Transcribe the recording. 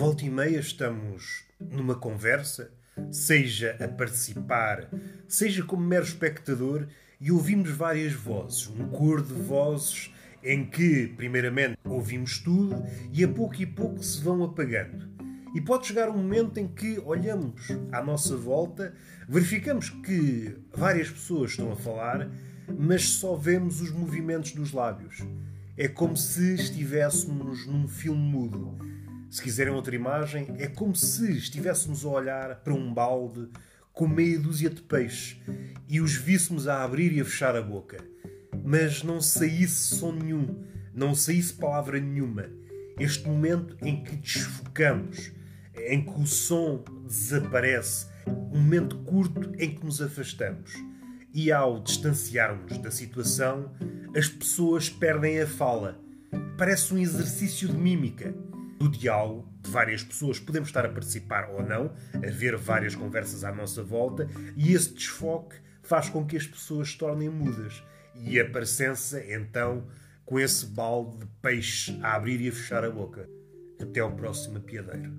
volta e meia estamos numa conversa, seja a participar, seja como mero espectador, e ouvimos várias vozes, um coro de vozes em que, primeiramente, ouvimos tudo e a pouco e pouco se vão apagando. E pode chegar um momento em que olhamos à nossa volta, verificamos que várias pessoas estão a falar, mas só vemos os movimentos dos lábios. É como se estivéssemos num filme mudo. Se quiserem outra imagem, é como se estivéssemos a olhar para um balde com meia dúzia de peixes e os víssemos a abrir e a fechar a boca mas não saísse som nenhum, não saísse palavra nenhuma. Este momento em que desfocamos, em que o som desaparece, um momento curto em que nos afastamos. E ao distanciarmos da situação, as pessoas perdem a fala. Parece um exercício de mímica. Do diálogo de várias pessoas, podemos estar a participar ou não, a ver várias conversas à nossa volta, e esse desfoque faz com que as pessoas se tornem mudas e a parecença, então, com esse balde de peixe a abrir e a fechar a boca. Até ao próximo piadeiro.